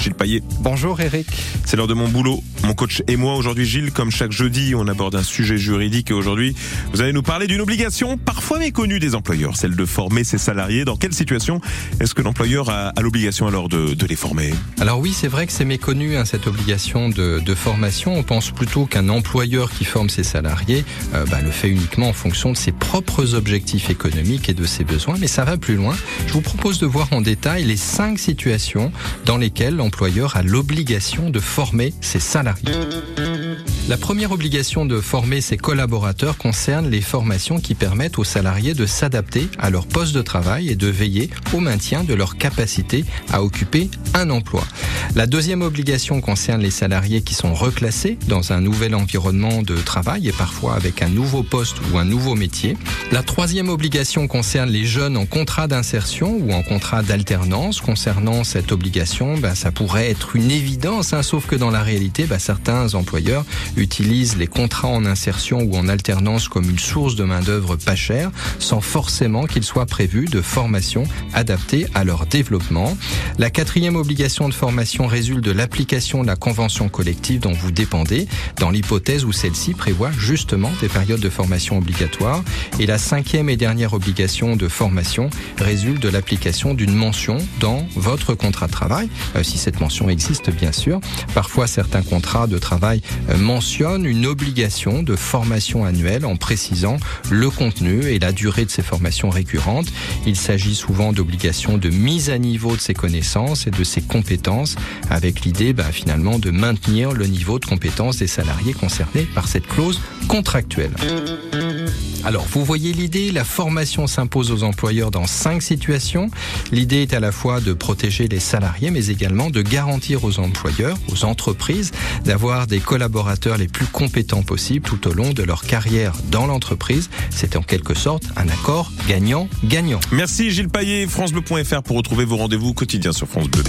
Gilles Payet. Bonjour Eric. C'est l'heure de mon boulot. Mon coach et moi aujourd'hui, Gilles, comme chaque jeudi, on aborde un sujet juridique et aujourd'hui, vous allez nous parler d'une obligation parfois méconnue des employeurs, celle de former ses salariés. Dans quelle situation est-ce que l'employeur a, l'obligation alors de, les former? Alors oui, c'est vrai que c'est méconnu hein, cette obligation de, formation. On pense plutôt qu'un employeur qui forme ses salariés euh, bah, le fait uniquement en fonction de ses propres objectifs économiques et de ses besoins, mais ça va plus loin. Je vous propose de voir en détail les cinq situations dans lesquelles l'employeur a l'obligation de former ses salariés. La première obligation de former ses collaborateurs concerne les formations qui permettent aux salariés de s'adapter à leur poste de travail et de veiller au maintien de leur capacité à occuper un emploi. La deuxième obligation concerne les salariés qui sont reclassés dans un nouvel environnement de travail et parfois avec un nouveau poste ou un nouveau métier. La troisième obligation concerne les jeunes en contrat d'insertion ou en contrat d'alternance. Concernant cette obligation, ben, ça pourrait être une évidence, hein, sauf que dans la réalité, ben, certains employeurs utilisent les contrats en insertion ou en alternance comme une source de main-d'œuvre pas chère, sans forcément qu'il soit prévu de formation adaptée à leur développement. La quatrième obligation de formation résulte de l'application de la convention collective dont vous dépendez, dans l'hypothèse où celle-ci prévoit justement des périodes de formation obligatoires. Et la cinquième et dernière obligation de formation résulte de l'application d'une mention dans votre contrat de travail, euh, si cette mention existe bien sûr. Parfois, certains contrats de travail euh, mentionnent une obligation de formation annuelle en précisant le contenu et la durée de ces formations récurrentes. Il s'agit souvent d'obligations de mise à niveau de ses connaissances et de ses compétences avec l'idée bah, finalement de maintenir le niveau de compétences des salariés concernés par cette clause contractuelle. Alors, vous voyez l'idée, la formation s'impose aux employeurs dans cinq situations. L'idée est à la fois de protéger les salariés, mais également de garantir aux employeurs, aux entreprises, d'avoir des collaborateurs les plus compétents possibles tout au long de leur carrière dans l'entreprise. C'est en quelque sorte un accord gagnant-gagnant. Merci Gilles Paillet, francebleu.fr pour retrouver vos rendez-vous quotidiens sur France Bleu.